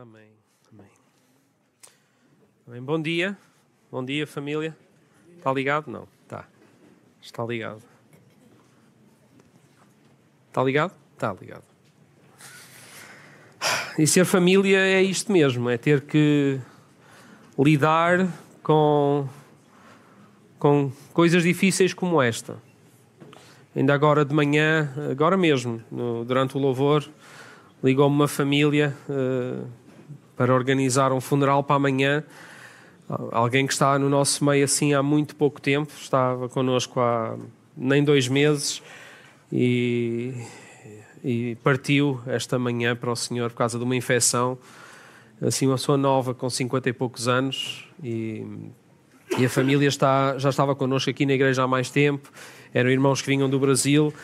Amém. Amém. Amém. Bom dia. Bom dia, família. Está ligado? Não. Está. Está ligado. Está ligado? Está ligado. E ser família é isto mesmo, é ter que lidar com, com coisas difíceis como esta. Ainda agora de manhã, agora mesmo, no, durante o louvor, ligou-me uma família uh, para organizar um funeral para amanhã. Alguém que está no nosso meio assim há muito pouco tempo, estava connosco há nem dois meses e, e partiu esta manhã para o Senhor por causa de uma infecção. Assim, uma pessoa nova com 50 e poucos anos e, e a família está, já estava connosco aqui na igreja há mais tempo. Eram irmãos que vinham do Brasil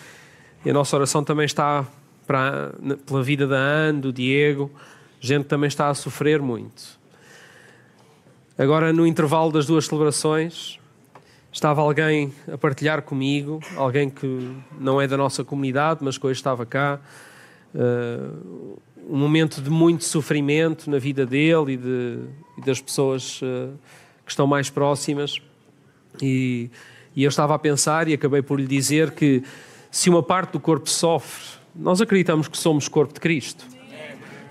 e a nossa oração também está para, pela vida da Anne, do Diego, gente também está a sofrer muito. Agora, no intervalo das duas celebrações, estava alguém a partilhar comigo, alguém que não é da nossa comunidade, mas que hoje estava cá. Uh, um momento de muito sofrimento na vida dele e, de, e das pessoas uh, que estão mais próximas. E, e eu estava a pensar e acabei por lhe dizer que se uma parte do corpo sofre, nós acreditamos que somos corpo de Cristo.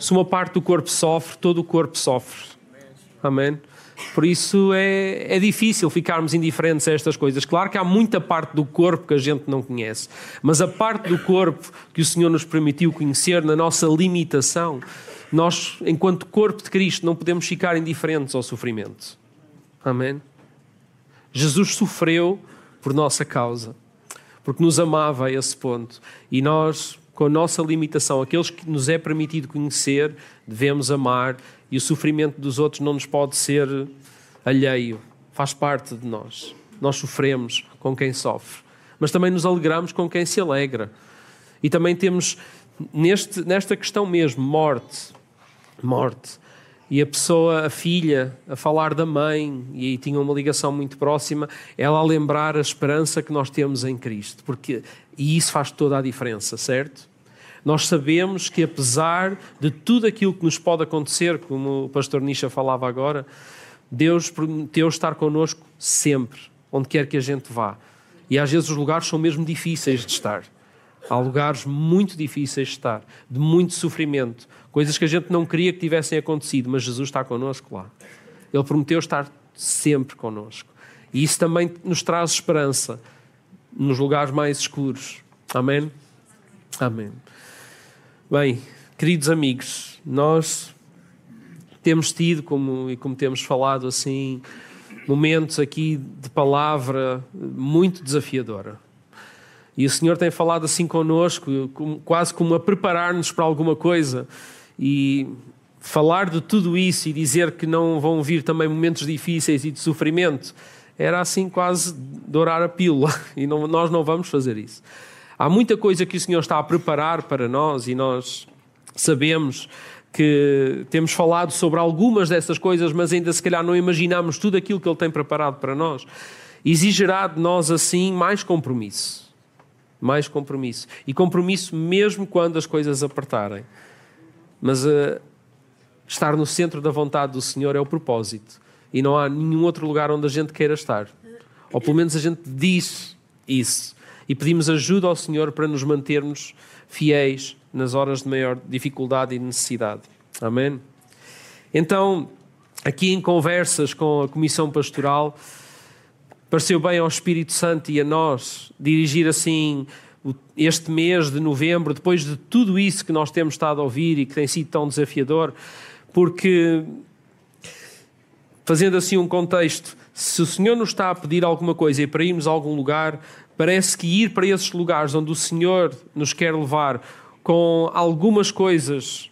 Se uma parte do corpo sofre, todo o corpo sofre. Amém? Por isso é, é difícil ficarmos indiferentes a estas coisas. Claro que há muita parte do corpo que a gente não conhece, mas a parte do corpo que o Senhor nos permitiu conhecer na nossa limitação, nós, enquanto corpo de Cristo, não podemos ficar indiferentes ao sofrimento. Amém? Jesus sofreu por nossa causa, porque nos amava a esse ponto. E nós com a nossa limitação, aqueles que nos é permitido conhecer, devemos amar e o sofrimento dos outros não nos pode ser alheio, faz parte de nós. Nós sofremos com quem sofre, mas também nos alegramos com quem se alegra. E também temos neste, nesta questão mesmo, morte, morte. E a pessoa, a filha, a falar da mãe, e tinha uma ligação muito próxima, ela a lembrar a esperança que nós temos em Cristo, porque e isso faz toda a diferença, certo? Nós sabemos que apesar de tudo aquilo que nos pode acontecer, como o pastor Nisha falava agora, Deus prometeu estar connosco sempre, onde quer que a gente vá. E às vezes os lugares são mesmo difíceis de estar. Há lugares muito difíceis de estar, de muito sofrimento, coisas que a gente não queria que tivessem acontecido, mas Jesus está connosco lá. Ele prometeu estar sempre connosco. E isso também nos traz esperança nos lugares mais escuros. Amém? Amém. Bem, queridos amigos, nós temos tido, como, e como temos falado assim, momentos aqui de palavra muito desafiadora. E o Senhor tem falado assim connosco, quase como a preparar-nos para alguma coisa. E falar de tudo isso e dizer que não vão vir também momentos difíceis e de sofrimento, era assim quase dourar a pílula. E não, nós não vamos fazer isso. Há muita coisa que o Senhor está a preparar para nós e nós sabemos que temos falado sobre algumas dessas coisas, mas ainda se calhar não imaginamos tudo aquilo que Ele tem preparado para nós. Exigirá de nós assim mais compromisso mais compromisso. E compromisso mesmo quando as coisas apertarem. Mas uh, estar no centro da vontade do Senhor é o propósito. E não há nenhum outro lugar onde a gente queira estar. Ou pelo menos a gente diz isso. E pedimos ajuda ao Senhor para nos mantermos fiéis nas horas de maior dificuldade e necessidade. Amém? Então, aqui em conversas com a Comissão Pastoral, pareceu bem ao Espírito Santo e a nós dirigir assim este mês de novembro, depois de tudo isso que nós temos estado a ouvir e que tem sido tão desafiador, porque, fazendo assim um contexto, se o Senhor nos está a pedir alguma coisa e para irmos a algum lugar, parece que ir para esses lugares onde o Senhor nos quer levar com algumas coisas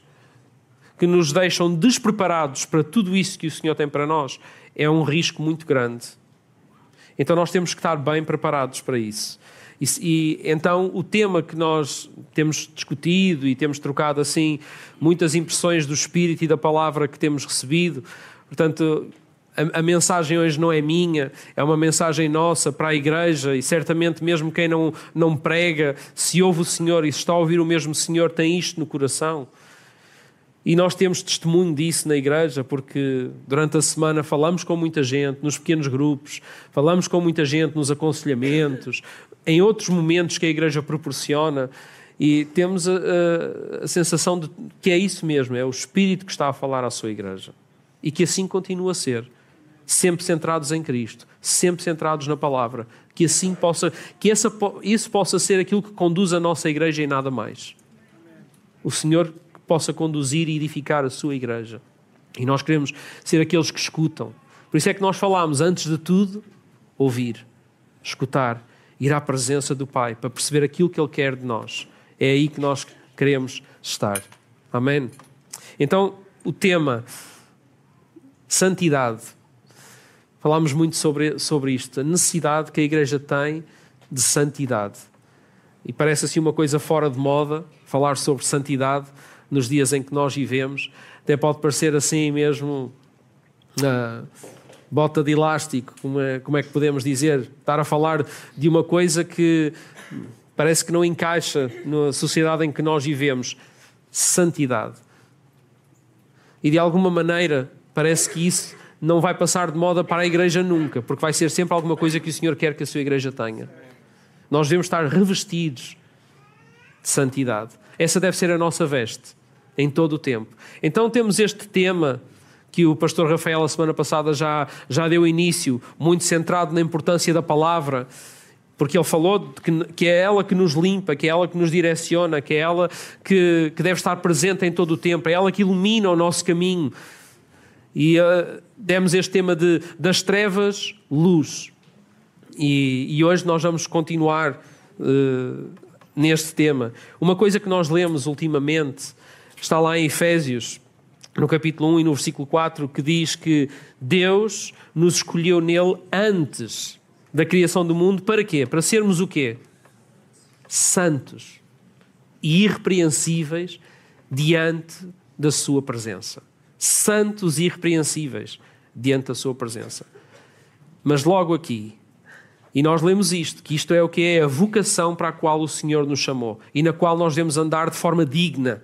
que nos deixam despreparados para tudo isso que o Senhor tem para nós, é um risco muito grande. Então nós temos que estar bem preparados para isso. E, e, então o tema que nós temos discutido e temos trocado assim muitas impressões do Espírito e da palavra que temos recebido, portanto a, a, mensagem hoje não é minha, é uma mensagem nossa para a igreja e certamente mesmo quem não, não prega, se ouve o Senhor e se está a ouvir o mesmo Senhor, tem isto no coração. E nós temos testemunho disso na igreja, porque durante a semana falamos com muita gente, nos pequenos grupos, falamos com muita gente nos aconselhamentos, em outros momentos que a igreja proporciona, e temos a, a, a sensação de que é isso mesmo, é o Espírito que está a falar à sua igreja. E que assim continua a ser, sempre centrados em Cristo, sempre centrados na palavra, que assim possa, que essa, isso possa ser aquilo que conduz a nossa igreja e nada mais. O Senhor possa conduzir e edificar a sua igreja. E nós queremos ser aqueles que escutam. Por isso é que nós falamos, antes de tudo, ouvir, escutar, ir à presença do Pai, para perceber aquilo que Ele quer de nós. É aí que nós queremos estar. Amém? Então, o tema santidade. Falámos muito sobre, sobre isto, a necessidade que a igreja tem de santidade. E parece assim uma coisa fora de moda falar sobre santidade, nos dias em que nós vivemos. Até pode parecer assim mesmo uh, bota de elástico, como é, como é que podemos dizer? Estar a falar de uma coisa que parece que não encaixa na sociedade em que nós vivemos. Santidade. E de alguma maneira parece que isso não vai passar de moda para a igreja nunca, porque vai ser sempre alguma coisa que o Senhor quer que a sua igreja tenha. Nós devemos estar revestidos de santidade. Essa deve ser a nossa veste em todo o tempo. Então temos este tema que o pastor Rafael a semana passada já, já deu início, muito centrado na importância da palavra, porque ele falou que, que é ela que nos limpa, que é ela que nos direciona, que é ela que, que deve estar presente em todo o tempo, é ela que ilumina o nosso caminho. E uh, demos este tema de das trevas, luz. E, e hoje nós vamos continuar uh, neste tema. Uma coisa que nós lemos ultimamente está lá em Efésios, no capítulo 1 e no versículo 4, que diz que Deus nos escolheu nele antes da criação do mundo para quê? Para sermos o quê? Santos e irrepreensíveis diante da sua presença. Santos e irrepreensíveis diante da sua presença. Mas logo aqui, e nós lemos isto, que isto é o que é a vocação para a qual o Senhor nos chamou e na qual nós devemos andar de forma digna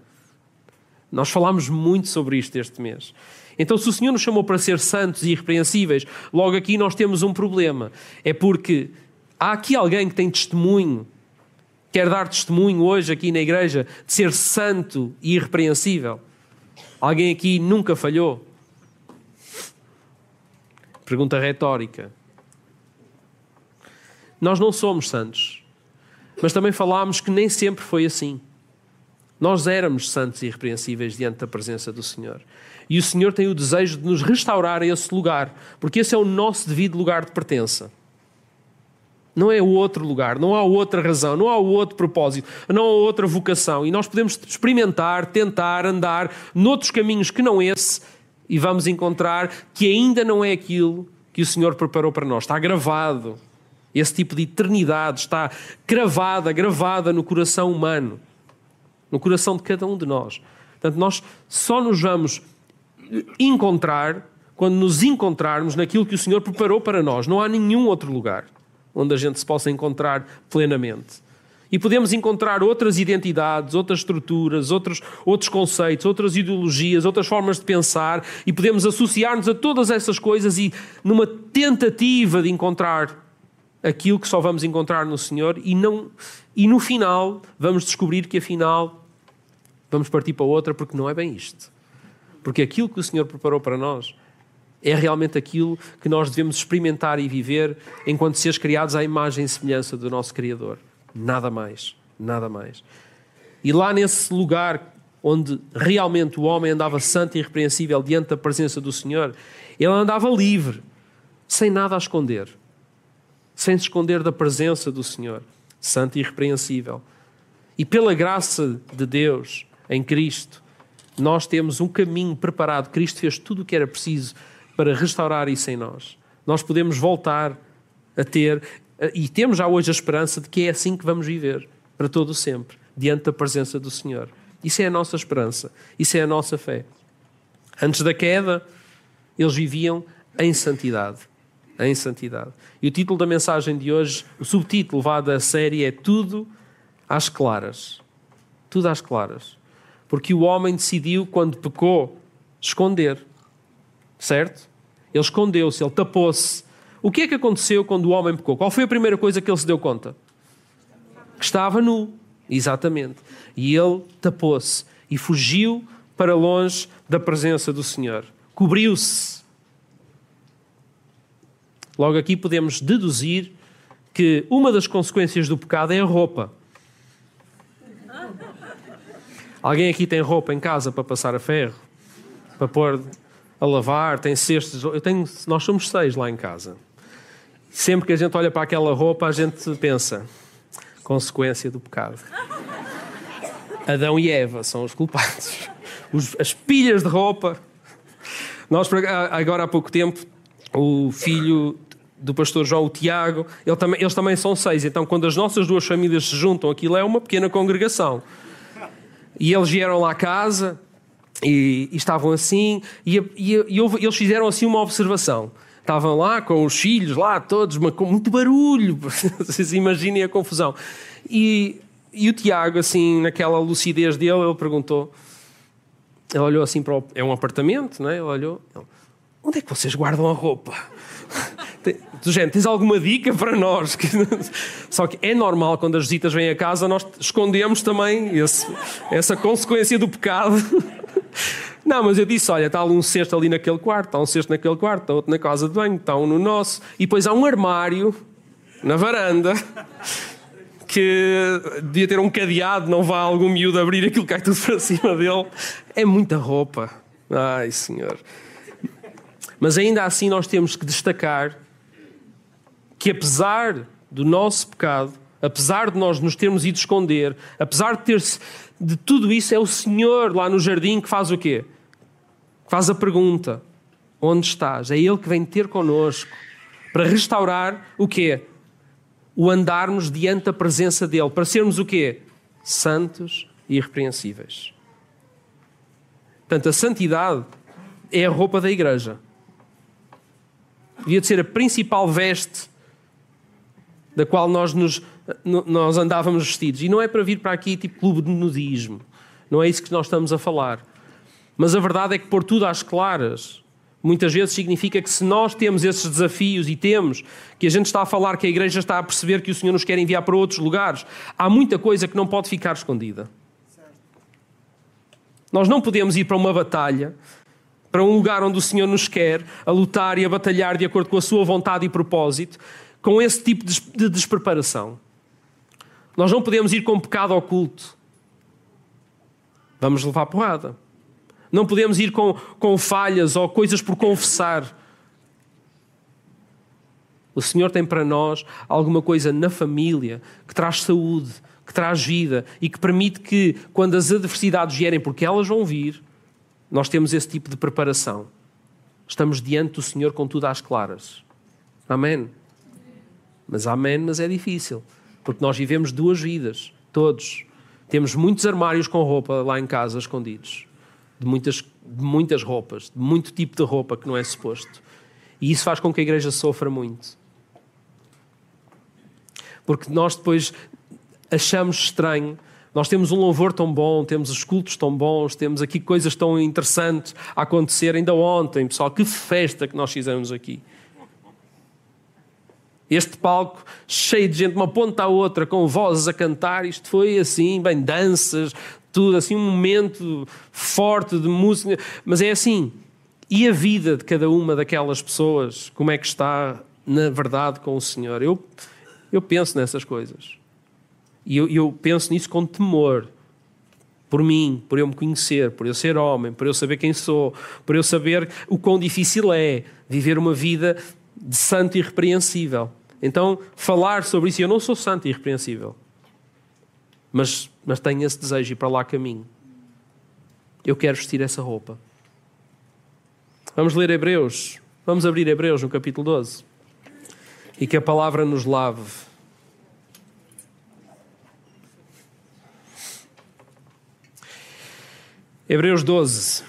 nós falámos muito sobre isto este mês. Então, se o Senhor nos chamou para ser santos e irrepreensíveis, logo aqui nós temos um problema. É porque há aqui alguém que tem testemunho, quer dar testemunho hoje aqui na igreja de ser santo e irrepreensível. Alguém aqui nunca falhou? Pergunta retórica. Nós não somos santos, mas também falámos que nem sempre foi assim. Nós éramos santos e irrepreensíveis diante da presença do Senhor. E o Senhor tem o desejo de nos restaurar a esse lugar, porque esse é o nosso devido lugar de pertença. Não é o outro lugar, não há outra razão, não há outro propósito, não há outra vocação. E nós podemos experimentar, tentar, andar noutros caminhos que não esse, e vamos encontrar que ainda não é aquilo que o Senhor preparou para nós. Está gravado. Esse tipo de eternidade está cravada, gravada no coração humano no coração de cada um de nós. Portanto, nós só nos vamos encontrar quando nos encontrarmos naquilo que o Senhor preparou para nós. Não há nenhum outro lugar onde a gente se possa encontrar plenamente. E podemos encontrar outras identidades, outras estruturas, outros, outros conceitos, outras ideologias, outras formas de pensar, e podemos associar-nos a todas essas coisas e, numa tentativa de encontrar aquilo que só vamos encontrar no Senhor, e não e no final, vamos descobrir que afinal vamos partir para outra, porque não é bem isto. Porque aquilo que o Senhor preparou para nós é realmente aquilo que nós devemos experimentar e viver enquanto seres criados à imagem e semelhança do nosso Criador. Nada mais, nada mais. E lá nesse lugar onde realmente o homem andava santo e irrepreensível diante da presença do Senhor, ele andava livre, sem nada a esconder, sem se esconder da presença do Senhor santo e irrepreensível. E pela graça de Deus em Cristo, nós temos um caminho preparado. Cristo fez tudo o que era preciso para restaurar isso em nós. Nós podemos voltar a ter, e temos já hoje a esperança de que é assim que vamos viver, para todo o sempre, diante da presença do Senhor. Isso é a nossa esperança, isso é a nossa fé. Antes da queda, eles viviam em santidade em santidade. E o título da mensagem de hoje, o subtítulo vá da série é Tudo às claras. Tudo às claras. Porque o homem decidiu, quando pecou, esconder. Certo? Ele escondeu-se, ele tapou-se. O que é que aconteceu quando o homem pecou? Qual foi a primeira coisa que ele se deu conta? Que estava nu. Exatamente. E ele tapou-se e fugiu para longe da presença do Senhor. Cobriu-se. Logo aqui podemos deduzir que uma das consequências do pecado é a roupa. Alguém aqui tem roupa em casa para passar a ferro? Para pôr a lavar? Tem cestos? Eu tenho, nós somos seis lá em casa. Sempre que a gente olha para aquela roupa, a gente pensa: consequência do pecado. Adão e Eva são os culpados. Os, as pilhas de roupa. Nós, agora há pouco tempo, o filho do pastor João, o Tiago, ele também, eles também são seis. Então, quando as nossas duas famílias se juntam, aquilo é uma pequena congregação. E eles vieram lá à casa e, e estavam assim, e, e, e houve, eles fizeram assim uma observação. Estavam lá com os filhos, lá todos, mas com muito barulho. Vocês imaginem a confusão. E, e o Tiago, assim, naquela lucidez dele, ele perguntou. Ele olhou assim para o. É um apartamento, não é? Ele olhou. Onde é que vocês guardam a roupa? Gente, tens alguma dica para nós? Só que é normal quando as visitas vêm a casa, nós escondemos também esse, essa consequência do pecado. Não, mas eu disse: olha, está um cesto ali naquele quarto, está um cesto naquele quarto, está outro na casa de banho, está um no nosso. E depois há um armário na varanda que devia ter um cadeado, não vá algum miúdo abrir aquilo cai tudo para cima dele. É muita roupa. Ai, Senhor. Mas ainda assim nós temos que destacar que apesar do nosso pecado, apesar de nós nos termos ido esconder, apesar de ter de tudo isso, é o Senhor lá no jardim que faz o quê? Faz a pergunta: onde estás? É Ele que vem ter connosco para restaurar o quê? O andarmos diante da presença dEle, para sermos o quê? Santos e irrepreensíveis. Portanto, a santidade é a roupa da igreja. Devia de ser a principal veste da qual nós, nos, nós andávamos vestidos. E não é para vir para aqui tipo clube de nudismo. Não é isso que nós estamos a falar. Mas a verdade é que pôr tudo às claras muitas vezes significa que se nós temos esses desafios e temos que a gente está a falar que a igreja está a perceber que o Senhor nos quer enviar para outros lugares, há muita coisa que não pode ficar escondida. Nós não podemos ir para uma batalha, para um lugar onde o Senhor nos quer, a lutar e a batalhar de acordo com a sua vontade e propósito, com esse tipo de despreparação. Nós não podemos ir com pecado oculto. Vamos levar porrada. Não podemos ir com, com falhas ou coisas por confessar. O Senhor tem para nós alguma coisa na família que traz saúde, que traz vida e que permite que, quando as adversidades vierem, porque elas vão vir, nós temos esse tipo de preparação. Estamos diante do Senhor com tudo às claras. Amém. Mas amém, mas é difícil. Porque nós vivemos duas vidas, todos. Temos muitos armários com roupa lá em casa escondidos. De muitas, de muitas roupas, de muito tipo de roupa que não é suposto. E isso faz com que a igreja sofra muito. Porque nós depois achamos estranho. Nós temos um louvor tão bom, temos os cultos tão bons, temos aqui coisas tão interessantes a acontecer. Ainda ontem, pessoal, que festa que nós fizemos aqui. Este palco cheio de gente, uma ponta à outra, com vozes a cantar, isto foi assim, bem, danças, tudo, assim, um momento forte de música. Mas é assim. E a vida de cada uma daquelas pessoas, como é que está, na verdade, com o Senhor? Eu, eu penso nessas coisas. E eu, eu penso nisso com temor. Por mim, por eu me conhecer, por eu ser homem, por eu saber quem sou, por eu saber o quão difícil é viver uma vida de santo e irrepreensível. Então, falar sobre isso, eu não sou santo e irrepreensível, mas, mas tenho esse desejo e para lá caminho. Eu quero vestir essa roupa. Vamos ler Hebreus. Vamos abrir Hebreus no capítulo 12. E que a palavra nos lave. Hebreus 12.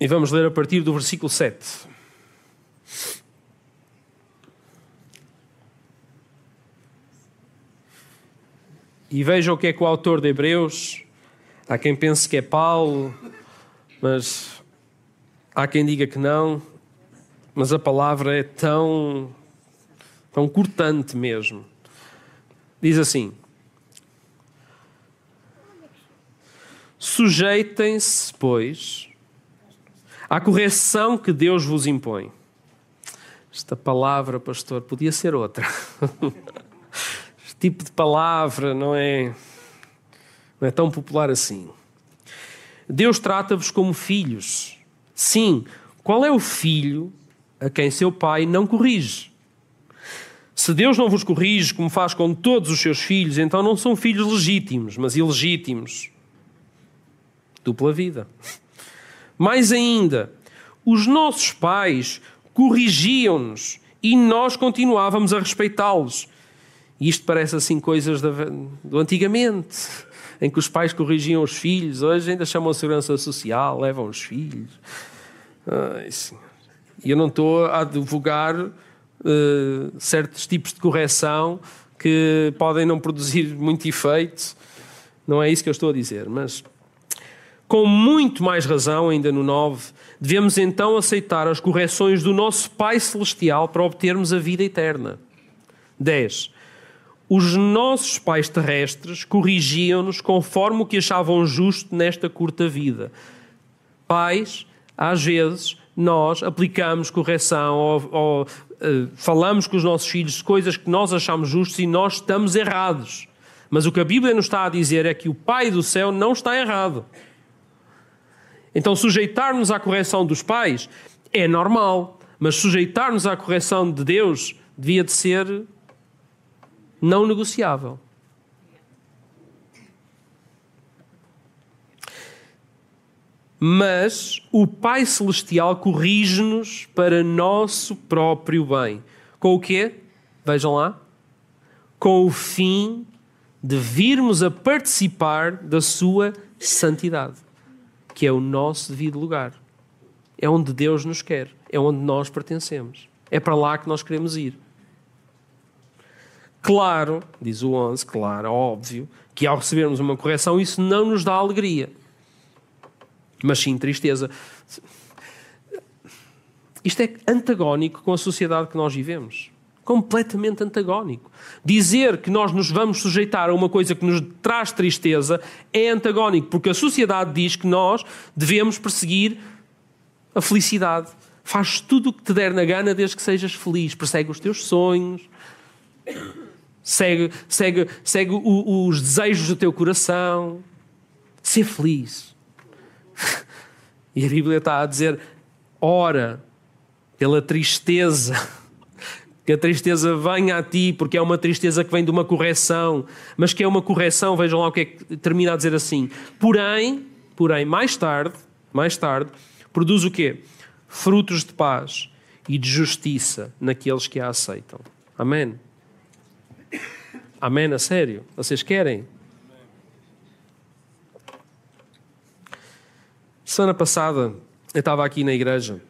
E vamos ler a partir do versículo 7. E veja o que é que o autor de Hebreus, há quem pense que é Paulo, mas há quem diga que não, mas a palavra é tão, tão cortante mesmo. Diz assim: Sujeitem-se, pois, à correção que Deus vos impõe. Esta palavra, pastor, podia ser outra. este tipo de palavra não é, não é tão popular assim. Deus trata-vos como filhos. Sim, qual é o filho a quem seu pai não corrige? Se Deus não vos corrige como faz com todos os seus filhos, então não são filhos legítimos, mas ilegítimos. Dupla vida. Mais ainda, os nossos pais corrigiam-nos e nós continuávamos a respeitá-los. E isto parece assim coisas do antigamente, em que os pais corrigiam os filhos, hoje ainda chamam a segurança social, levam os filhos. E eu não estou a advogar uh, certos tipos de correção que podem não produzir muito efeito, não é isso que eu estou a dizer, mas com muito mais razão, ainda no 9, devemos então aceitar as correções do nosso Pai Celestial para obtermos a vida eterna. 10. Os nossos pais terrestres corrigiam-nos conforme o que achavam justo nesta curta vida. Pais, às vezes, nós aplicamos correção ou, ou uh, falamos com os nossos filhos coisas que nós achamos justas e nós estamos errados. Mas o que a Bíblia nos está a dizer é que o Pai do céu não está errado. Então, sujeitar-nos à correção dos pais é normal, mas sujeitar-nos à correção de Deus devia de ser não negociável. Mas o Pai Celestial corrige-nos para nosso próprio bem. Com o quê? Vejam lá. Com o fim de virmos a participar da sua santidade que é o nosso devido lugar. É onde Deus nos quer, é onde nós pertencemos. É para lá que nós queremos ir. Claro, diz o 11, claro, óbvio, que ao recebermos uma correção isso não nos dá alegria, mas sim tristeza. Isto é antagónico com a sociedade que nós vivemos completamente antagónico. Dizer que nós nos vamos sujeitar a uma coisa que nos traz tristeza é antagónico, porque a sociedade diz que nós devemos perseguir a felicidade. Faz tudo o que te der na gana desde que sejas feliz. Persegue os teus sonhos, segue, segue, segue o, os desejos do teu coração. Ser feliz. E a Bíblia está a dizer: ora pela tristeza que a tristeza venha a ti, porque é uma tristeza que vem de uma correção, mas que é uma correção, vejam lá o que é que termina a dizer assim. Porém, porém, mais tarde, mais tarde, produz o quê? Frutos de paz e de justiça naqueles que a aceitam. Amém. Amém, a sério? Vocês querem? Semana passada eu estava aqui na igreja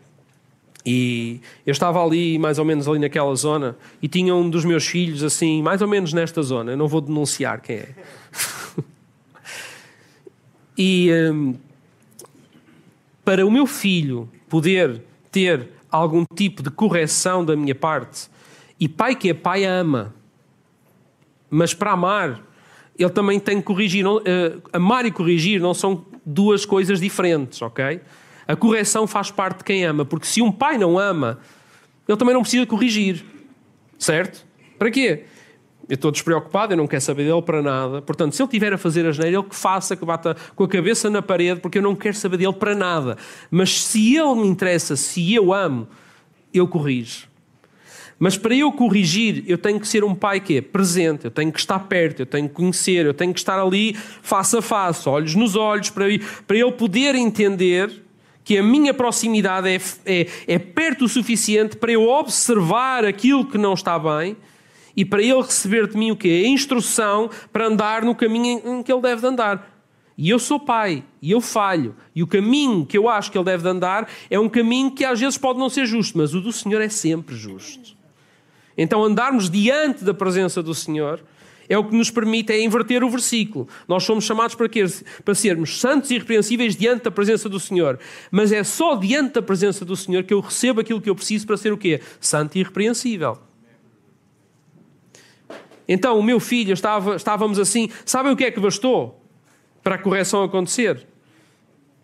e eu estava ali, mais ou menos ali naquela zona, e tinha um dos meus filhos, assim, mais ou menos nesta zona. Eu não vou denunciar quem é. e um, para o meu filho poder ter algum tipo de correção da minha parte, e pai que é pai ama, mas para amar, ele também tem que corrigir. Não, uh, amar e corrigir não são duas coisas diferentes, ok? A correção faz parte de quem ama, porque se um pai não ama, ele também não precisa corrigir. Certo? Para quê? Eu estou despreocupado, eu não quero saber dele para nada. Portanto, se ele estiver a fazer a geneira, ele que faça, que bata com a cabeça na parede, porque eu não quero saber dele para nada. Mas se ele me interessa, se eu amo, eu corrijo. Mas para eu corrigir, eu tenho que ser um pai que é presente, eu tenho que estar perto, eu tenho que conhecer, eu tenho que estar ali face a face, olhos nos olhos, para ele poder entender que a minha proximidade é, é, é perto o suficiente para eu observar aquilo que não está bem e para ele receber de mim o quê? A instrução para andar no caminho em que ele deve andar. E eu sou pai, e eu falho, e o caminho que eu acho que ele deve andar é um caminho que às vezes pode não ser justo, mas o do Senhor é sempre justo. Então andarmos diante da presença do Senhor é o que nos permite é inverter o versículo. Nós somos chamados para, quê? para sermos santos e irrepreensíveis diante da presença do Senhor. Mas é só diante da presença do Senhor que eu recebo aquilo que eu preciso para ser o quê? Santo e irrepreensível. Então, o meu filho, estava, estávamos assim. Sabem o que é que bastou para a correção acontecer?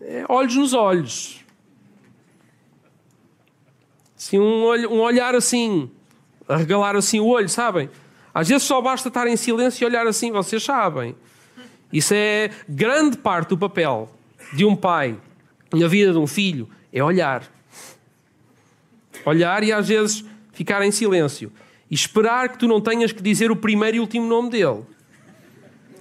É, olhos nos olhos. Assim, um, um olhar assim, a regalar assim o olho, sabem? Às vezes só basta estar em silêncio e olhar assim, vocês sabem. Isso é grande parte do papel de um pai na vida de um filho, é olhar. Olhar e às vezes ficar em silêncio. E esperar que tu não tenhas que dizer o primeiro e último nome dele.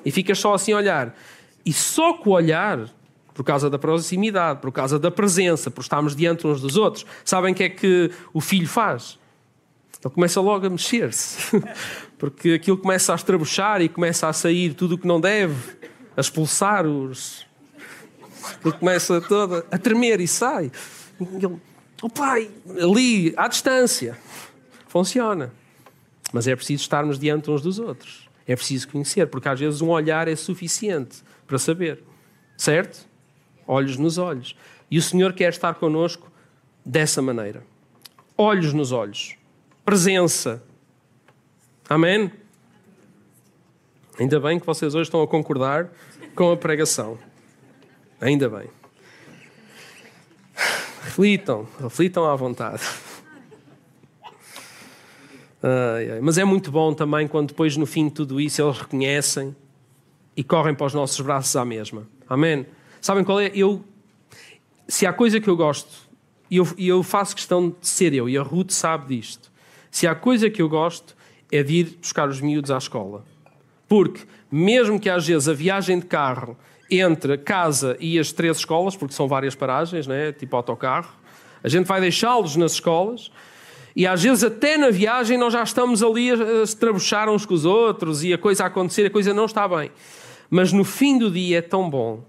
E ficas só assim a olhar. E só com o olhar, por causa da proximidade, por causa da presença, por estarmos diante uns dos outros, sabem o que é que o filho faz? Ele começa logo a mexer-se. Porque aquilo começa a estrabuchar e começa a sair tudo o que não deve, a expulsar os. Ele começa todo a tremer e sai. Ele, o oh pai, ali, à distância. Funciona. Mas é preciso estarmos diante uns dos outros. É preciso conhecer, porque às vezes um olhar é suficiente para saber. Certo? Olhos nos olhos. E o Senhor quer estar connosco dessa maneira. Olhos nos olhos. Presença. Amém? Ainda bem que vocês hoje estão a concordar com a pregação. Ainda bem. Reflitam, reflitam à vontade. Ai, ai. Mas é muito bom também quando depois, no fim de tudo isso, eles reconhecem e correm para os nossos braços à mesma. Amém? Sabem qual é? Eu, se há coisa que eu gosto, e eu, eu faço questão de ser eu, e a Ruth sabe disto, se há coisa que eu gosto é de ir buscar os miúdos à escola. Porque, mesmo que às vezes a viagem de carro entre casa e as três escolas, porque são várias paragens, né? tipo autocarro, a gente vai deixá-los nas escolas e às vezes, até na viagem, nós já estamos ali a se trabuchar uns com os outros e a coisa a acontecer, a coisa não está bem. Mas no fim do dia é tão bom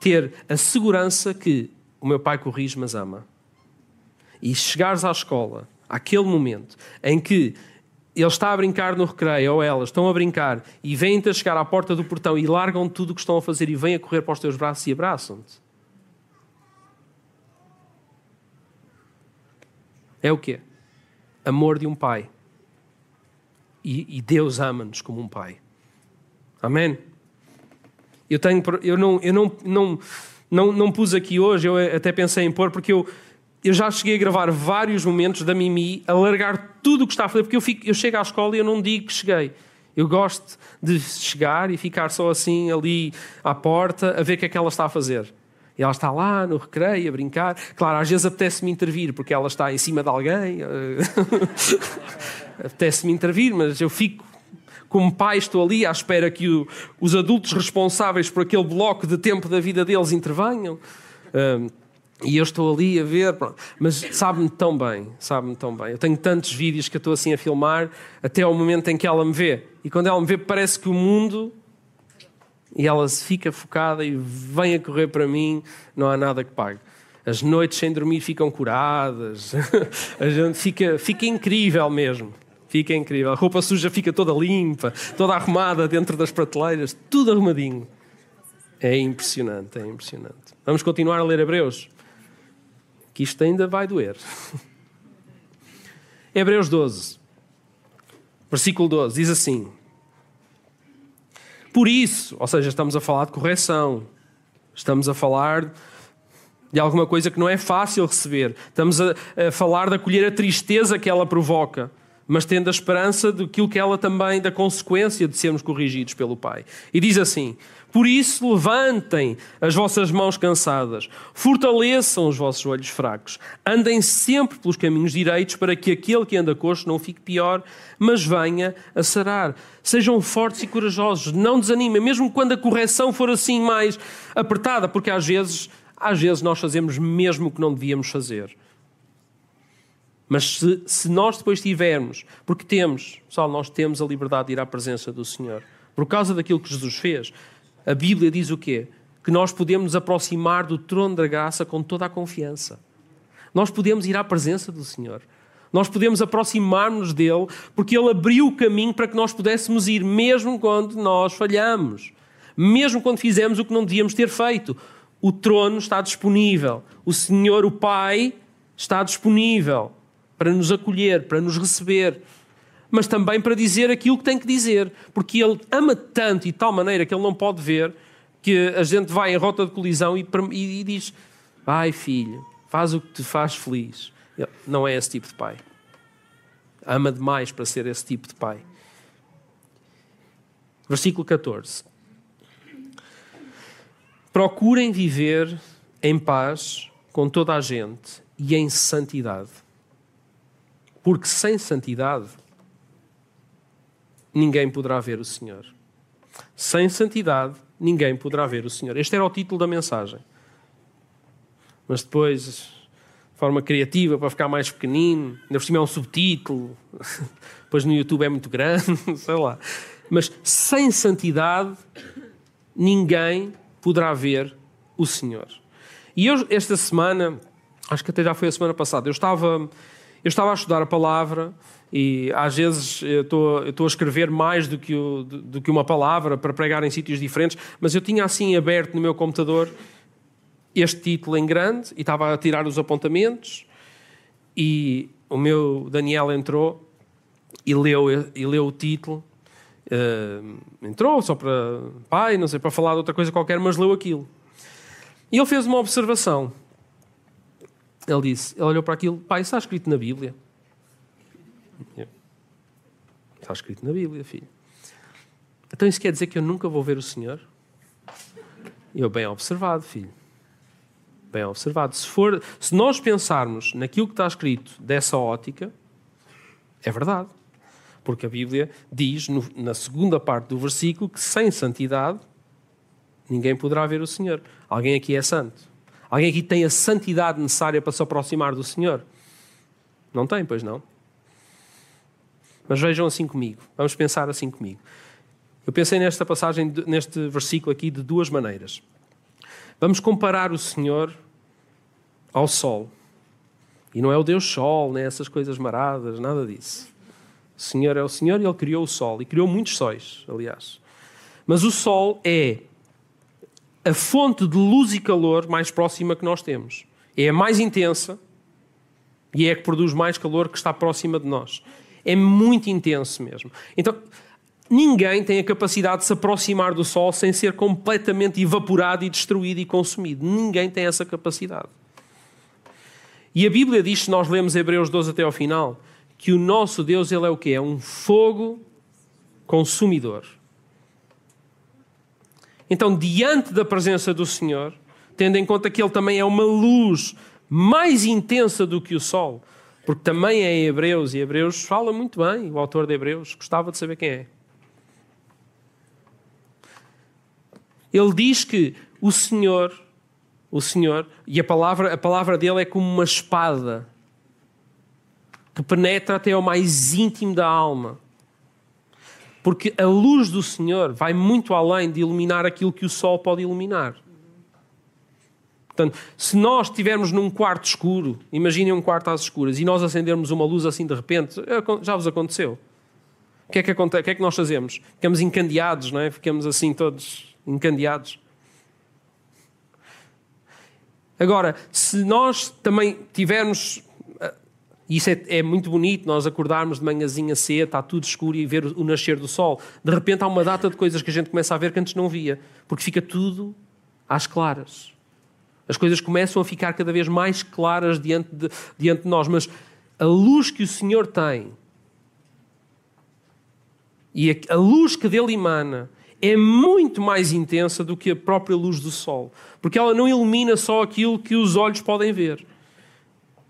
ter a segurança que o meu pai corrige, mas ama. E chegares à escola, àquele momento em que ele está a brincar no recreio, ou elas estão a brincar, e vêm-te a chegar à porta do portão e largam tudo o que estão a fazer e vêm a correr para os teus braços e abraçam-te. É o quê? amor de um pai. E, e Deus ama-nos como um pai. Amém? Eu, tenho, eu, não, eu não, não, não, não pus aqui hoje, eu até pensei em pôr, porque eu, eu já cheguei a gravar vários momentos da Mimi a largar tudo o que está a fazer, porque eu, fico, eu chego à escola e eu não digo que cheguei. Eu gosto de chegar e ficar só assim ali à porta a ver o que é que ela está a fazer. E ela está lá no recreio a brincar. Claro, às vezes apetece-me intervir porque ela está em cima de alguém. Eh, apetece-me intervir, mas eu fico como pai, estou ali à espera que o, os adultos responsáveis por aquele bloco de tempo da vida deles intervenham. Um, e eu estou ali a ver, pronto. mas sabe-me tão bem, sabe-me tão bem. Eu tenho tantos vídeos que eu estou assim a filmar até ao momento em que ela me vê. E quando ela me vê, parece que o mundo e ela fica focada e vem a correr para mim, não há nada que pague. As noites sem dormir ficam curadas, a gente fica, fica incrível mesmo. Fica incrível. A roupa suja fica toda limpa, toda arrumada dentro das prateleiras, tudo arrumadinho. É impressionante, é impressionante. Vamos continuar a ler Hebreus, que isto ainda vai doer. Hebreus 12, versículo 12, diz assim: por isso, ou seja, estamos a falar de correção, estamos a falar de alguma coisa que não é fácil receber, estamos a, a falar de acolher a tristeza que ela provoca mas tendo a esperança daquilo que ela também, da consequência de sermos corrigidos pelo Pai. E diz assim: Por isso, levantem as vossas mãos cansadas, fortaleçam os vossos olhos fracos, andem sempre pelos caminhos direitos, para que aquele que anda coxo não fique pior, mas venha a sarar. Sejam fortes e corajosos, não desanimem, mesmo quando a correção for assim mais apertada, porque às vezes, às vezes nós fazemos mesmo o que não devíamos fazer. Mas se, se, nós depois tivermos, porque temos, pessoal, nós temos a liberdade de ir à presença do Senhor, por causa daquilo que Jesus fez, a Bíblia diz o quê? Que nós podemos nos aproximar do trono da graça com toda a confiança. Nós podemos ir à presença do Senhor. Nós podemos aproximar-nos dele porque ele abriu o caminho para que nós pudéssemos ir, mesmo quando nós falhamos, mesmo quando fizemos o que não devíamos ter feito. O trono está disponível, o Senhor, o Pai, está disponível para nos acolher, para nos receber, mas também para dizer aquilo que tem que dizer, porque Ele ama tanto e de tal maneira que Ele não pode ver que a gente vai em rota de colisão e, e, e diz: Ai filho, faz o que te faz feliz. Não é esse tipo de pai. Ama demais para ser esse tipo de pai. Versículo 14. Procurem viver em paz com toda a gente e em santidade. Porque sem santidade ninguém poderá ver o Senhor. Sem santidade ninguém poderá ver o Senhor. Este era o título da mensagem. Mas depois forma criativa para ficar mais pequenino, ainda por cima é um subtítulo, depois no YouTube é muito grande, sei lá. Mas sem santidade, ninguém poderá ver o Senhor. E eu, esta semana, acho que até já foi a semana passada, eu estava, eu estava a estudar a palavra e às vezes eu estou, a escrever mais do que, o, do que uma palavra para pregar em sítios diferentes, mas eu tinha assim aberto no meu computador este título em grande e estava a tirar os apontamentos e o meu Daniel entrou e leu, e leu o título. Uh, entrou só para pai, não sei, para falar de outra coisa qualquer, mas leu aquilo. E ele fez uma observação. Ele disse, ele olhou para aquilo, pai, está escrito na Bíblia. Está escrito na Bíblia, filho. Então isso quer dizer que eu nunca vou ver o Senhor? Eu, bem observado, filho bem observado. Se, for, se nós pensarmos naquilo que está escrito dessa ótica, é verdade. Porque a Bíblia diz, no, na segunda parte do versículo, que sem santidade ninguém poderá ver o Senhor. Alguém aqui é santo? Alguém aqui tem a santidade necessária para se aproximar do Senhor? Não tem, pois não. Mas vejam assim comigo. Vamos pensar assim comigo. Eu pensei nesta passagem, neste versículo aqui, de duas maneiras. Vamos comparar o Senhor ao Sol. E não é o Deus Sol, nem essas coisas maradas, nada disso. O Senhor é o Senhor e Ele criou o Sol. E criou muitos sóis, aliás. Mas o Sol é a fonte de luz e calor mais próxima que nós temos. É a mais intensa e é a que produz mais calor que está próxima de nós. É muito intenso mesmo. Então, ninguém tem a capacidade de se aproximar do Sol sem ser completamente evaporado e destruído e consumido. Ninguém tem essa capacidade. E a Bíblia diz, se nós lemos Hebreus 12 até ao final, que o nosso Deus ele é o quê? É um fogo consumidor. Então, diante da presença do Senhor, tendo em conta que Ele também é uma luz mais intensa do que o sol, porque também é em Hebreus, e Hebreus fala muito bem, o autor de Hebreus, gostava de saber quem é. Ele diz que o Senhor o Senhor, e a palavra, a palavra dele é como uma espada que penetra até ao mais íntimo da alma. Porque a luz do Senhor vai muito além de iluminar aquilo que o sol pode iluminar. Portanto, se nós estivermos num quarto escuro, imaginem um quarto às escuras, e nós acendermos uma luz assim de repente, é, já vos aconteceu. O que é que, acontece? O que, é que nós fazemos? Ficamos encandeados, não é? Ficamos assim todos encandeados. Agora, se nós também tivermos. Eh, isso é, é, muito bonito, nós acordarmos de manhãzinha cedo, está tudo escuro e ver o, o nascer do sol. De repente há uma data de coisas que a gente começa a ver que antes não via, porque fica tudo às claras. As coisas começam a ficar cada vez mais claras diante de, diante de nós, mas a luz que o Senhor tem e a, a luz que dele emana é muito mais intensa do que a própria luz do sol, porque ela não ilumina só aquilo que os olhos podem ver.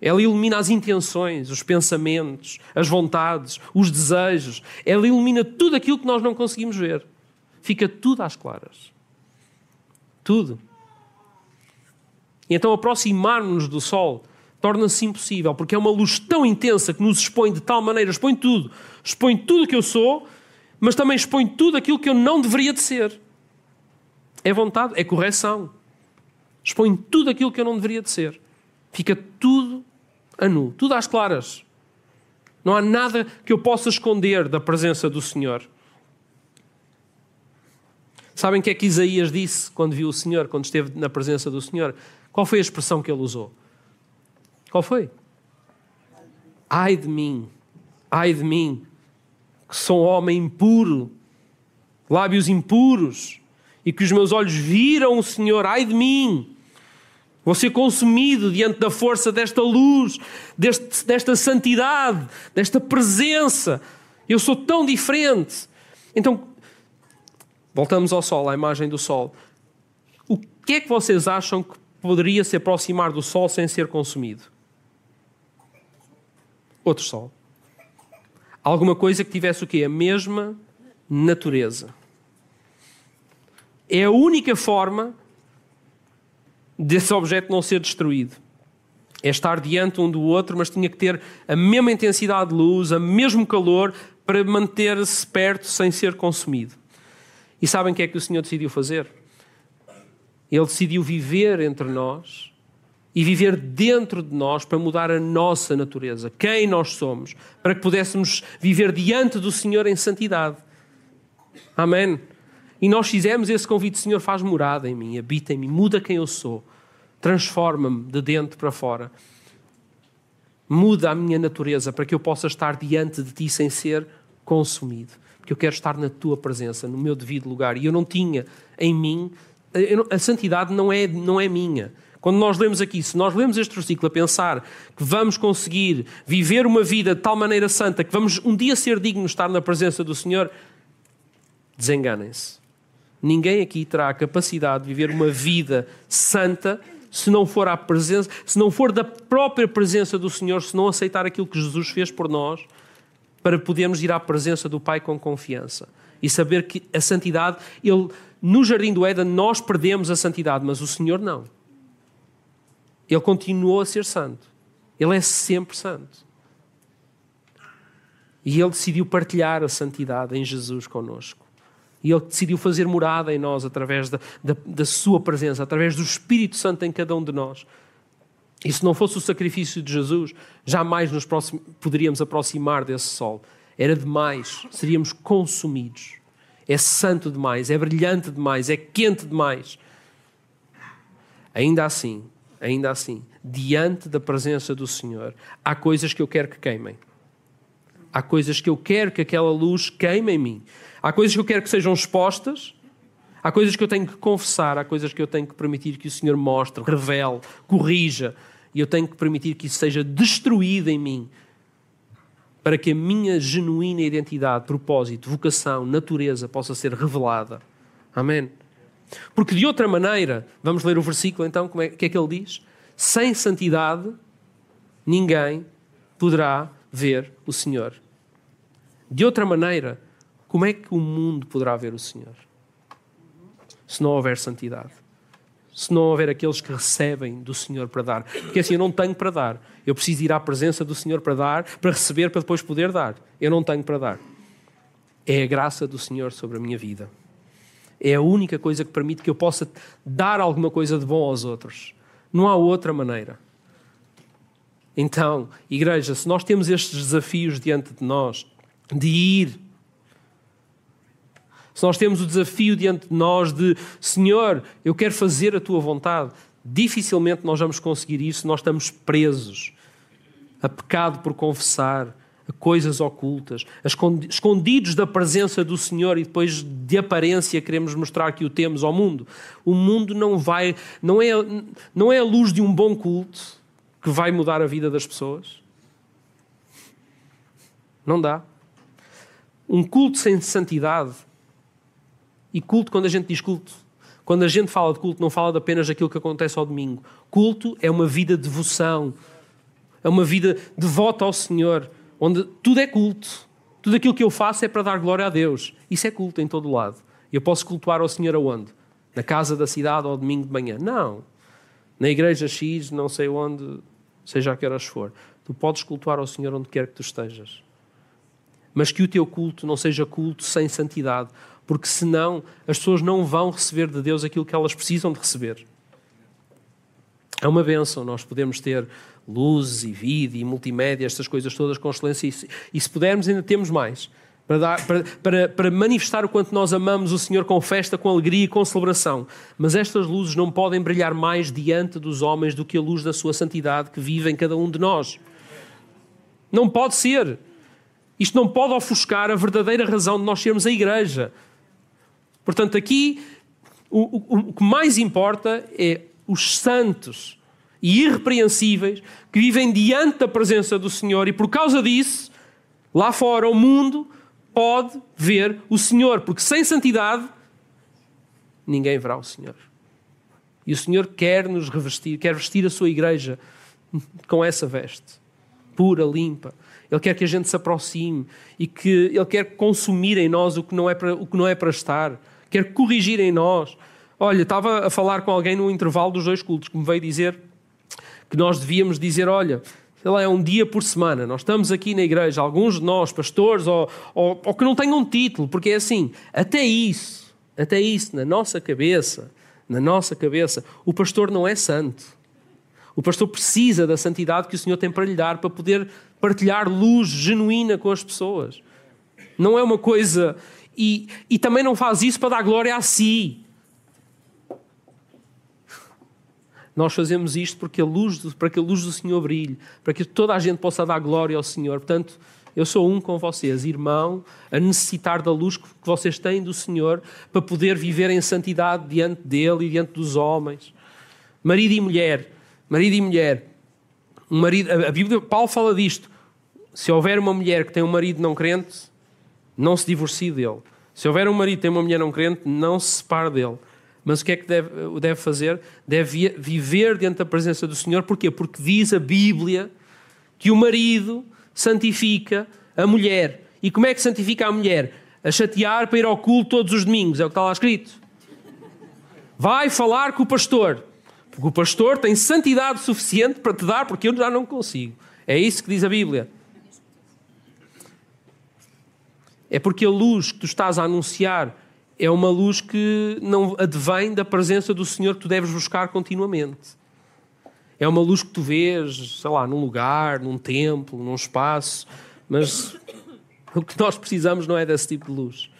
Ela ilumina as intenções, os pensamentos, as vontades, os desejos. Ela ilumina tudo aquilo que nós não conseguimos ver. Fica tudo às claras. Tudo. E então aproximar-nos do sol torna-se impossível, porque é uma luz tão intensa que nos expõe de tal maneira, expõe tudo, expõe tudo que eu sou mas também expõe tudo aquilo que eu não deveria de ser. É vontade, é correção. Expõe tudo aquilo que eu não deveria de ser. Fica tudo a nu, tudo às claras. Não há nada que eu possa esconder da presença do Senhor. Sabem o que é que Isaías disse quando viu o Senhor, quando esteve na presença do Senhor? Qual foi a expressão que ele usou? Qual foi? Ai de mim, ai de mim, que sou homem impuro, lábios impuros, e que os meus olhos viram o Senhor, ai de mim. Vou ser consumido diante da força desta luz, deste, desta santidade, desta presença. Eu sou tão diferente. Então, voltamos ao Sol, à imagem do Sol. O que é que vocês acham que poderia se aproximar do Sol sem ser consumido? Outro Sol. Alguma coisa que tivesse o quê? A mesma natureza. É a única forma desse objeto não ser destruído. É estar diante um do outro, mas tinha que ter a mesma intensidade de luz, o mesmo calor, para manter-se perto sem ser consumido. E sabem o que é que o Senhor decidiu fazer? Ele decidiu viver entre nós e viver dentro de nós para mudar a nossa natureza, quem nós somos, para que pudéssemos viver diante do Senhor em santidade. Amém? E nós fizemos esse convite, Senhor, faz morada em mim, habita em mim, muda quem eu sou, transforma-me de dentro para fora. Muda a minha natureza para que eu possa estar diante de Ti sem ser consumido. Porque eu quero estar na Tua presença, no meu devido lugar. E eu não tinha em mim, a santidade não é, não é minha. Quando nós lemos aqui, se nós lemos este versículo a pensar que vamos conseguir viver uma vida de tal maneira santa que vamos um dia ser dignos de estar na presença do Senhor, desenganem-se. Ninguém aqui terá a capacidade de viver uma vida santa se não for à presença, se não for da própria presença do Senhor, se não aceitar aquilo que Jesus fez por nós, para podermos ir à presença do Pai com confiança e saber que a santidade, ele, no jardim do Éden, nós perdemos a santidade, mas o Senhor não. Ele continuou a ser santo. Ele é sempre santo. E ele decidiu partilhar a santidade em Jesus conosco. E Ele decidiu fazer morada em nós através da, da, da, Sua presença, através do Espírito Santo em cada um de nós. E se não fosse o sacrifício de Jesus, jamais nos poderíamos aproximar desse sol. Era demais, seríamos consumidos. É santo demais, é brilhante demais, é quente demais. Ainda assim, ainda assim, diante da presença do Senhor, há coisas que eu quero que queimem. Há coisas que eu quero que aquela luz queime em mim. Há coisas que eu quero que sejam expostas, há coisas que eu tenho que confessar, há coisas que eu tenho que permitir que o Senhor mostre, revele, corrija, e eu tenho que permitir que isso seja destruído em mim, para que a minha genuína identidade, propósito, vocação, natureza possa ser revelada. Amém? Porque de outra maneira, vamos ler o versículo então, como é, que é que ele diz? Sem santidade, ninguém poderá ver o Senhor. De outra maneira, como é que o mundo poderá ver o Senhor? Se não houver santidade. Se não houver aqueles que recebem do Senhor para dar. Porque assim, eu não tenho para dar. Eu preciso ir à presença do Senhor para dar, para receber, para depois poder dar. Eu não tenho para dar. É a graça do Senhor sobre a minha vida. É a única coisa que permite que eu possa dar alguma coisa de bom aos outros. Não há outra maneira. Então, igreja, se nós temos estes desafios diante de nós, de ir se nós temos o desafio diante de nós de Senhor, eu quero fazer a tua vontade, dificilmente nós vamos conseguir isso, nós estamos presos a pecado por confessar, a coisas ocultas, escondidos da presença do Senhor e depois de aparência queremos mostrar que o temos ao mundo. O mundo não vai, não é, não é a luz de um bom culto que vai mudar a vida das pessoas. Não dá. Um culto sem santidade e culto, quando a gente diz culto, quando a gente fala de culto, não fala apenas daquilo que acontece ao domingo. Culto é uma vida de devoção, é uma vida devota ao Senhor, onde tudo é culto. Tudo aquilo que eu faço é para dar glória a Deus. Isso é culto em todo lado. Eu posso cultuar ao Senhor aonde? Na casa da cidade ao domingo de manhã? Não. Na igreja X, não sei onde, seja a que horas for. Tu podes cultuar ao Senhor onde quer que tu estejas. Mas que o teu culto não seja culto sem santidade porque senão as pessoas não vão receber de Deus aquilo que elas precisam de receber. É uma benção nós podemos ter luzes e vídeo e multimédia, estas coisas todas com excelência, e se, e se pudermos, ainda temos mais. Para, dar, para, para, para, manifestar o quanto nós amamos o Senhor com festa, com alegria e com celebração. Mas estas luzes não podem brilhar mais diante dos homens do que a luz da sua santidade que vive em cada um de nós. Não pode ser. Isto não pode ofuscar a verdadeira razão de nós sermos a igreja. Portanto, aqui o, o, o que mais importa é os santos e irrepreensíveis que vivem diante da presença do Senhor e por causa disso, lá fora, o mundo pode ver o Senhor, porque sem santidade ninguém verá o Senhor. E o Senhor quer nos revestir, quer vestir a sua igreja com essa veste, pura, limpa. Ele quer que a gente se aproxime e que Ele quer consumir em nós o que não é para, o que não é para estar, quer corrigir em nós. Olha, estava a falar com alguém no intervalo dos dois cultos que me veio dizer que nós devíamos dizer: olha, sei lá, é um dia por semana. Nós estamos aqui na igreja, alguns de nós, pastores, ou, ou, ou que não tenham título, porque é assim, até isso, até isso, na nossa cabeça, na nossa cabeça, o pastor não é santo. O pastor precisa da santidade que o Senhor tem para lhe dar, para poder partilhar luz genuína com as pessoas. Não é uma coisa. E, e também não faz isso para dar glória a si. Nós fazemos isto porque a luz, para que a luz do Senhor brilhe, para que toda a gente possa dar glória ao Senhor. Portanto, eu sou um com vocês, irmão, a necessitar da luz que vocês têm do Senhor para poder viver em santidade diante dele e diante dos homens. Marido e mulher, marido e mulher. Um marido, a Bíblia, Paulo fala disto. Se houver uma mulher que tem um marido não crente, não se divorcie dele. Se houver um marido tem uma mulher não crente, não se separe dele. Mas o que é que deve, deve fazer? Deve viver diante da presença do Senhor. Porquê? Porque diz a Bíblia que o marido santifica a mulher. E como é que santifica a mulher? A chatear para ir ao culto todos os domingos. É o que está lá escrito. Vai falar com o pastor. Porque o pastor tem santidade suficiente para te dar, porque eu já não consigo. É isso que diz a Bíblia. É porque a luz que tu estás a anunciar é uma luz que não advém da presença do Senhor que tu deves buscar continuamente. É uma luz que tu vês, sei lá, num lugar, num templo, num espaço, mas o que nós precisamos não é desse tipo de luz.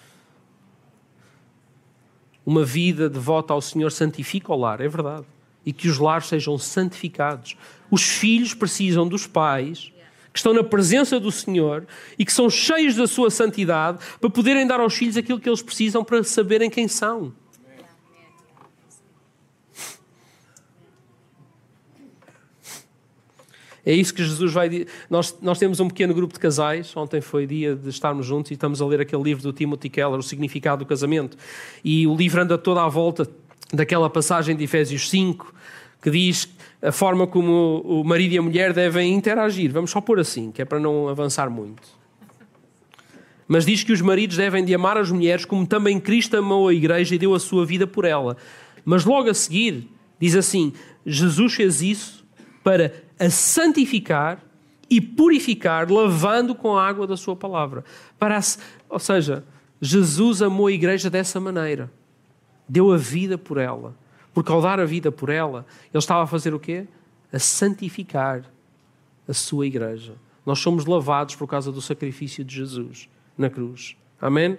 Uma vida devota ao Senhor santifica o lar, é verdade. E que os lares sejam santificados. Os filhos precisam dos pais que estão na presença do Senhor e que são cheios da sua santidade para poderem dar aos filhos aquilo que eles precisam para saberem quem são. É isso que Jesus vai dizer. Nós, nós temos um pequeno grupo de casais. Ontem foi dia de estarmos juntos e estamos a ler aquele livro do Timothy Keller, O Significado do Casamento. E o livro anda toda à volta daquela passagem de Efésios 5, que diz a forma como o marido e a mulher devem interagir. Vamos só pôr assim, que é para não avançar muito. Mas diz que os maridos devem de amar as mulheres como também Cristo amou a igreja e deu a sua vida por ela. Mas logo a seguir, diz assim: Jesus fez isso para a santificar e purificar, lavando com a água da sua palavra. Para ou seja, Jesus amou a igreja dessa maneira. Deu a vida por ela porque ao dar a vida por ela, ele estava a fazer o quê? A santificar a sua igreja. Nós somos lavados por causa do sacrifício de Jesus na cruz. Amém?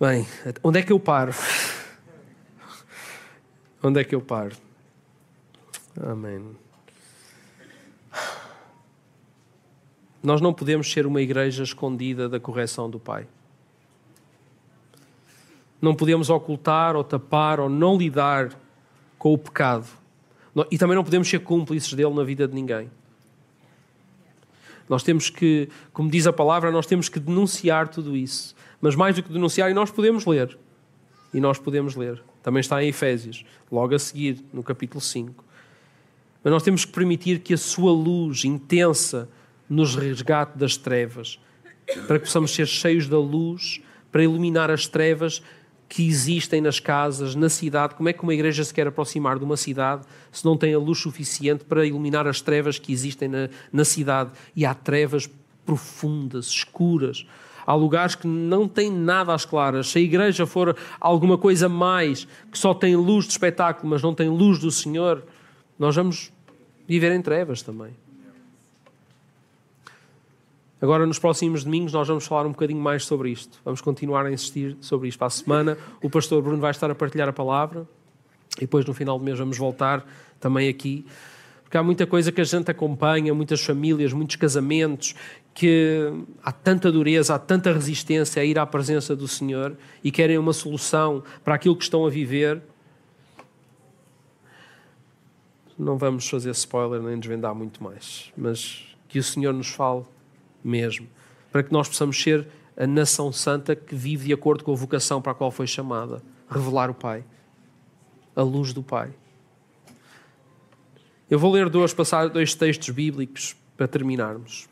Bem, onde é que eu paro? Onde é que eu paro? Amém. Nós não podemos ser uma igreja escondida da correção do Pai não podemos ocultar ou tapar ou não lidar com o pecado. E também não podemos ser cúmplices dele na vida de ninguém. Nós temos que, como diz a palavra, nós temos que denunciar tudo isso. Mas mais do que denunciar, e nós podemos ler. E nós podemos ler. Também está em Efésios, logo a seguir, no capítulo 5. Mas nós temos que permitir que a sua luz intensa nos resgate das trevas, para que possamos ser cheios da luz, para iluminar as trevas que existem nas casas, na cidade. Como é que uma igreja se quer aproximar de uma cidade se não tem a luz suficiente para iluminar as trevas que existem na, na cidade? E há trevas profundas, escuras. Há lugares que não têm nada às claras. Se a igreja for alguma coisa mais, que só tem luz de espetáculo, mas não tem luz do Senhor, nós vamos viver em trevas também. Agora, nos próximos domingos, nós vamos falar um bocadinho mais sobre isto. Vamos continuar a insistir sobre isto. Para a semana, o pastor Bruno vai estar a partilhar a palavra e depois, no final do mês, vamos voltar também aqui. Porque há muita coisa que a gente acompanha, muitas famílias, muitos casamentos, que há tanta dureza, há tanta resistência a ir à presença do Senhor e querem uma solução para aquilo que estão a viver. Não vamos fazer spoiler nem desvendar muito mais, mas que o Senhor nos fale mesmo, para que nós possamos ser a nação santa que vive de acordo com a vocação para a qual foi chamada revelar o Pai, a luz do Pai. Eu vou ler dois, dois textos bíblicos para terminarmos.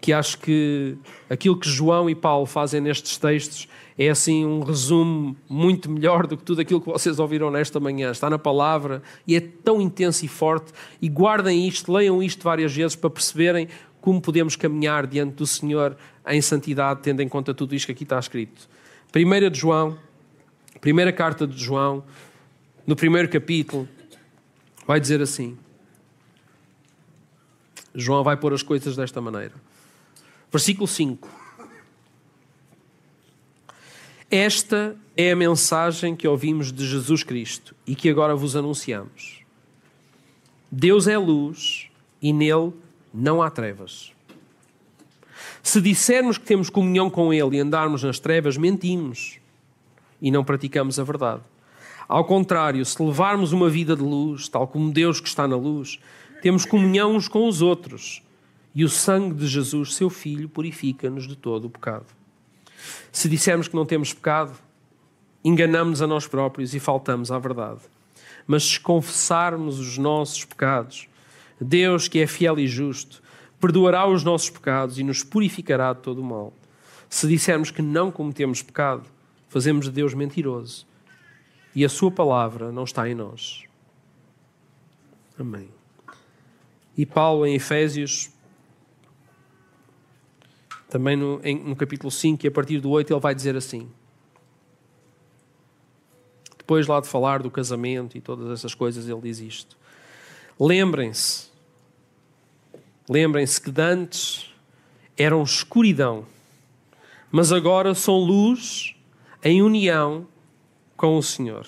Que acho que aquilo que João e Paulo fazem nestes textos é assim um resumo muito melhor do que tudo aquilo que vocês ouviram nesta manhã. Está na palavra e é tão intenso e forte. E guardem isto, leiam isto várias vezes para perceberem como podemos caminhar diante do Senhor em santidade, tendo em conta tudo isto que aqui está escrito. Primeira de João, primeira carta de João, no primeiro capítulo, vai dizer assim. João vai pôr as coisas desta maneira. Versículo 5. Esta é a mensagem que ouvimos de Jesus Cristo e que agora vos anunciamos. Deus é luz e nele não há trevas. Se dissermos que temos comunhão com Ele e andarmos nas trevas, mentimos e não praticamos a verdade. Ao contrário, se levarmos uma vida de luz, tal como Deus que está na luz, temos comunhão uns com os outros e o sangue de Jesus, seu Filho, purifica-nos de todo o pecado. Se dissermos que não temos pecado, enganamos a nós próprios e faltamos à verdade. Mas se confessarmos os nossos pecados, Deus, que é fiel e justo, perdoará os nossos pecados e nos purificará de todo o mal. Se dissermos que não cometemos pecado, fazemos de Deus mentiroso e a Sua palavra não está em nós. Amém. E Paulo, em Efésios, também no, em, no capítulo 5 e a partir do 8, ele vai dizer assim. Depois lá de falar do casamento e todas essas coisas, ele diz isto. Lembrem-se Lembrem-se que dantes eram escuridão, mas agora são luz em união com o Senhor.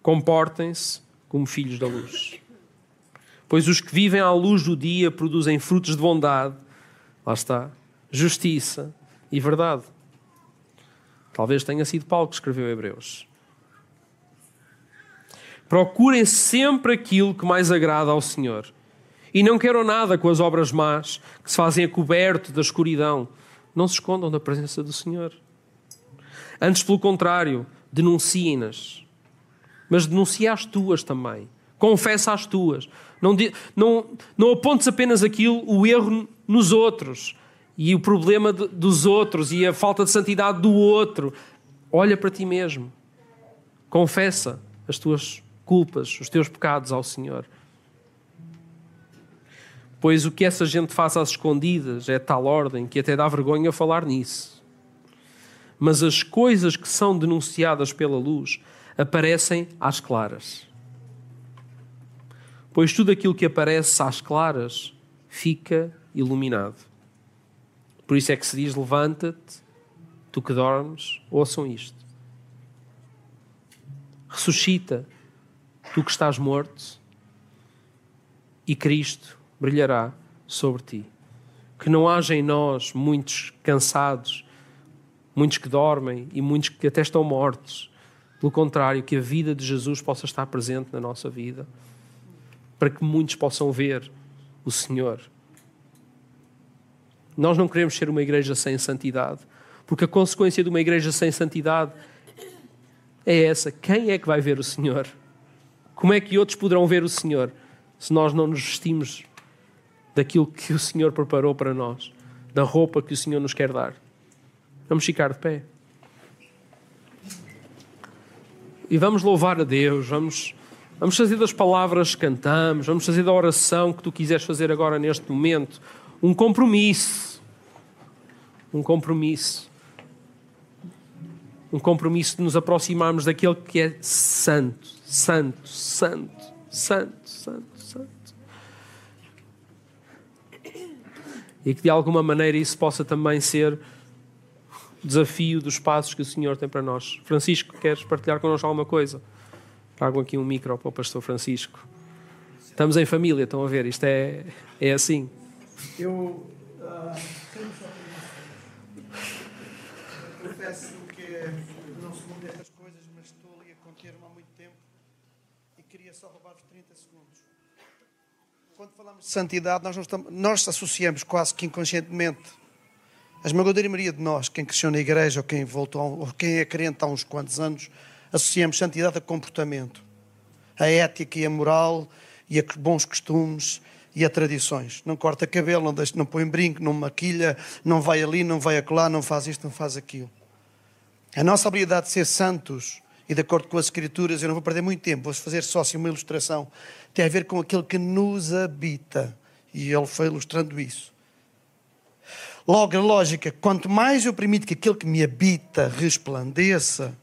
Comportem-se como filhos da luz. Pois os que vivem à luz do dia produzem frutos de bondade, lá está, justiça e verdade. Talvez tenha sido Paulo que escreveu Hebreus. Procurem sempre aquilo que mais agrada ao Senhor e não quero nada com as obras más que se fazem a coberto da escuridão. Não se escondam da presença do Senhor. Antes, pelo contrário, denunciem-nas. Mas denuncia as tuas também. Confessa as tuas. Não, não, não apontes apenas aquilo, o erro nos outros e o problema de, dos outros e a falta de santidade do outro. Olha para ti mesmo. Confessa as tuas culpas, os teus pecados ao Senhor. Pois o que essa gente faz às escondidas é tal ordem que até dá vergonha falar nisso. Mas as coisas que são denunciadas pela luz aparecem às claras. Pois tudo aquilo que aparece às claras fica iluminado. Por isso é que se diz: levanta-te, tu que dormes, ouçam isto. Ressuscita, tu que estás morto, e Cristo brilhará sobre ti. Que não haja em nós muitos cansados, muitos que dormem e muitos que até estão mortos. Pelo contrário, que a vida de Jesus possa estar presente na nossa vida, para que muitos possam ver o Senhor. Nós não queremos ser uma igreja sem santidade, porque a consequência de uma igreja sem santidade é essa: quem é que vai ver o Senhor? Como é que outros poderão ver o Senhor se nós não nos vestimos daquilo que o Senhor preparou para nós, da roupa que o Senhor nos quer dar. Vamos ficar de pé. E vamos louvar a Deus, vamos, vamos fazer das palavras que cantamos, vamos fazer da oração que tu quiseres fazer agora neste momento, um compromisso. um compromisso. Um compromisso de nos aproximarmos daquele que é santo, santo, santo, santo, santo. E que de alguma maneira isso possa também ser desafio dos passos que o Senhor tem para nós. Francisco, queres partilhar connosco alguma coisa? Trago aqui um micro para o pastor Francisco. Estamos em família, estão a ver, isto é, é assim. Eu uh, confesso que não sou um destas coisas, mas estou ali a conter-me há muito tempo e queria só roubar-vos 30 segundos. Quando falamos de santidade, nós, estamos, nós associamos quase que inconscientemente a esmagadora maioria de nós, quem cresceu na igreja ou quem voltou, ou quem é crente há uns quantos anos, associamos santidade a comportamento, a ética e a moral e a bons costumes e a tradições. Não corta cabelo, não, deixa, não põe brinco, não maquilha, não vai ali, não vai acolá, não faz isto, não faz aquilo. A nossa habilidade de ser santos e de acordo com as Escrituras, eu não vou perder muito tempo, vou fazer só assim uma ilustração, tem a ver com aquilo que nos habita. E ele foi ilustrando isso. Logo, a lógica, quanto mais eu permito que aquele que me habita resplandeça,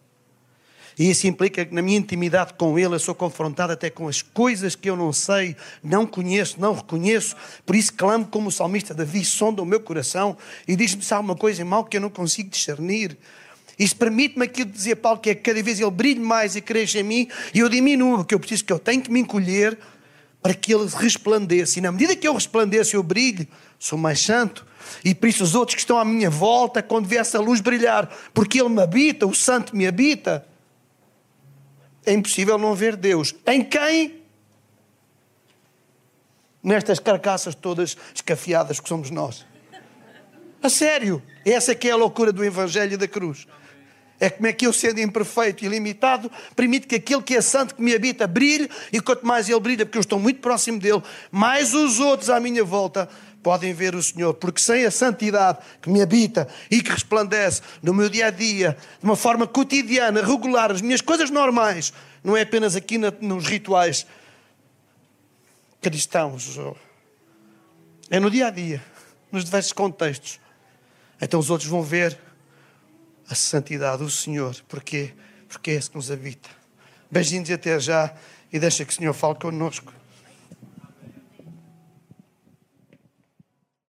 e isso implica que na minha intimidade com Ele eu sou confrontado até com as coisas que eu não sei, não conheço, não reconheço. Por isso clamo como o salmista Davi, sonda o meu coração e diz-me se há alguma coisa em mal que eu não consigo discernir. Isso permite-me aquilo que dizia Paulo, que é que cada vez ele brilhe mais e cresça em mim e eu diminuo, porque eu preciso que eu tenho que me encolher para que ele resplandeça. E na medida que eu resplandeço, eu brilho, sou mais santo. E por isso os outros que estão à minha volta, quando vê essa luz brilhar, porque ele me habita, o santo me habita, é impossível não ver Deus. Em quem? Nestas carcaças todas escafiadas que somos nós. A sério. Essa é que é a loucura do Evangelho da cruz. É como é que eu, sendo imperfeito e limitado, permito que aquele que é santo que me habita brilhe, e quanto mais ele brilha, porque eu estou muito próximo dele, mais os outros à minha volta podem ver o Senhor, porque sem a santidade que me habita e que resplandece no meu dia a dia, de uma forma cotidiana, regular, as minhas coisas normais, não é apenas aqui nos rituais cristãos, é no dia a dia, nos diversos contextos. Então os outros vão ver a santidade do Senhor, porque porque é esse que nos habita. Beijinhos e até já, e deixa que o Senhor fale connosco.